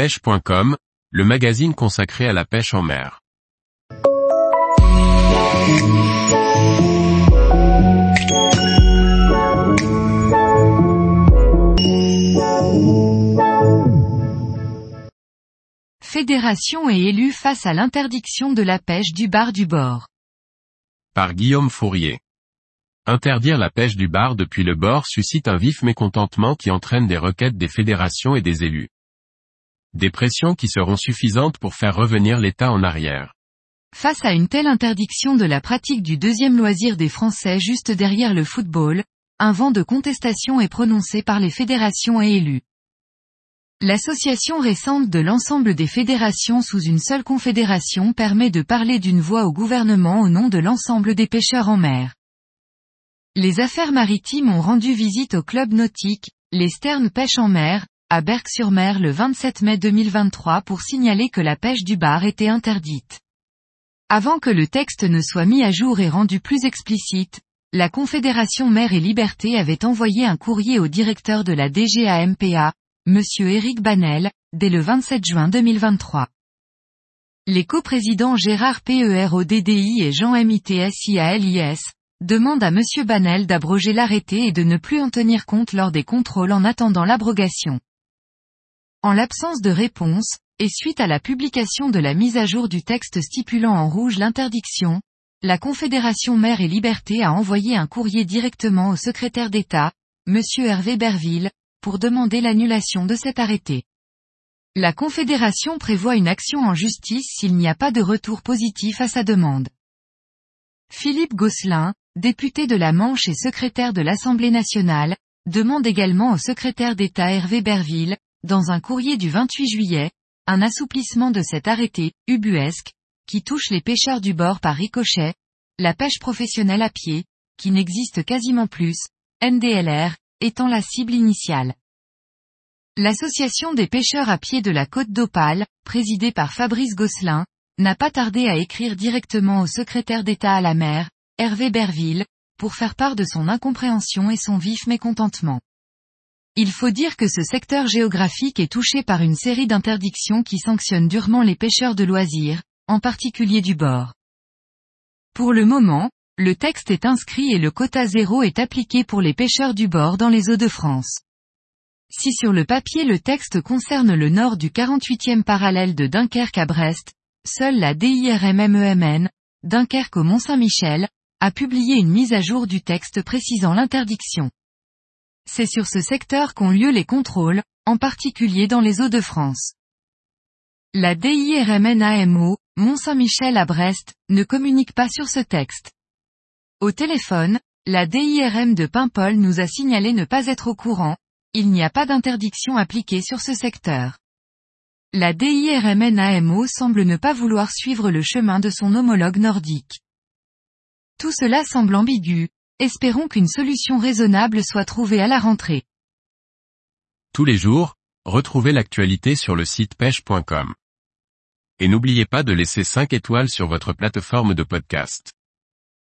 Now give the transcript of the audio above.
pêche.com, le magazine consacré à la pêche en mer. Fédération et élus face à l'interdiction de la pêche du bar du bord. Par Guillaume Fourier. Interdire la pêche du bar depuis le bord suscite un vif mécontentement qui entraîne des requêtes des fédérations et des élus. Des pressions qui seront suffisantes pour faire revenir l'État en arrière. Face à une telle interdiction de la pratique du deuxième loisir des Français juste derrière le football, un vent de contestation est prononcé par les fédérations et élus. L'association récente de l'ensemble des fédérations sous une seule confédération permet de parler d'une voix au gouvernement au nom de l'ensemble des pêcheurs en mer. Les affaires maritimes ont rendu visite au club nautique, les Stern Pêche en mer, à Berck-sur-Mer le 27 mai 2023 pour signaler que la pêche du bar était interdite. Avant que le texte ne soit mis à jour et rendu plus explicite, la Confédération Mer et Liberté avait envoyé un courrier au directeur de la DGAMPA, Monsieur Éric Banel, dès le 27 juin 2023. Les coprésidents Gérard PERODDI et Jean MITSIALIS, demandent à Monsieur Banel d'abroger l'arrêté et de ne plus en tenir compte lors des contrôles en attendant l'abrogation. En l'absence de réponse, et suite à la publication de la mise à jour du texte stipulant en rouge l'interdiction, la Confédération Mère et Liberté a envoyé un courrier directement au secrétaire d'État, Monsieur Hervé Berville, pour demander l'annulation de cet arrêté. La Confédération prévoit une action en justice s'il n'y a pas de retour positif à sa demande. Philippe Gosselin, député de la Manche et secrétaire de l'Assemblée nationale, demande également au secrétaire d'État Hervé Berville, dans un courrier du 28 juillet, un assouplissement de cet arrêté, ubuesque, qui touche les pêcheurs du bord par ricochet, la pêche professionnelle à pied, qui n'existe quasiment plus, NDLR, étant la cible initiale. L'association des pêcheurs à pied de la côte d'Opale, présidée par Fabrice Gosselin, n'a pas tardé à écrire directement au secrétaire d'État à la mer, Hervé Berville, pour faire part de son incompréhension et son vif mécontentement. Il faut dire que ce secteur géographique est touché par une série d'interdictions qui sanctionnent durement les pêcheurs de loisirs, en particulier du bord. Pour le moment, le texte est inscrit et le quota zéro est appliqué pour les pêcheurs du bord dans les eaux de France. Si sur le papier le texte concerne le nord du 48e parallèle de Dunkerque à Brest, seule la DIRMMEMN, Dunkerque au Mont-Saint-Michel, a publié une mise à jour du texte précisant l'interdiction. C'est sur ce secteur qu'ont lieu les contrôles, en particulier dans les eaux de France. La DIRMNAMO, Mont-Saint-Michel à Brest, ne communique pas sur ce texte. Au téléphone, la DIRM de Paimpol nous a signalé ne pas être au courant, il n'y a pas d'interdiction appliquée sur ce secteur. La DIRMNAMO semble ne pas vouloir suivre le chemin de son homologue nordique. Tout cela semble ambigu, espérons qu'une solution raisonnable soit trouvée à la rentrée. Tous les jours, retrouvez l'actualité sur le site pêche.com. Et n'oubliez pas de laisser 5 étoiles sur votre plateforme de podcast.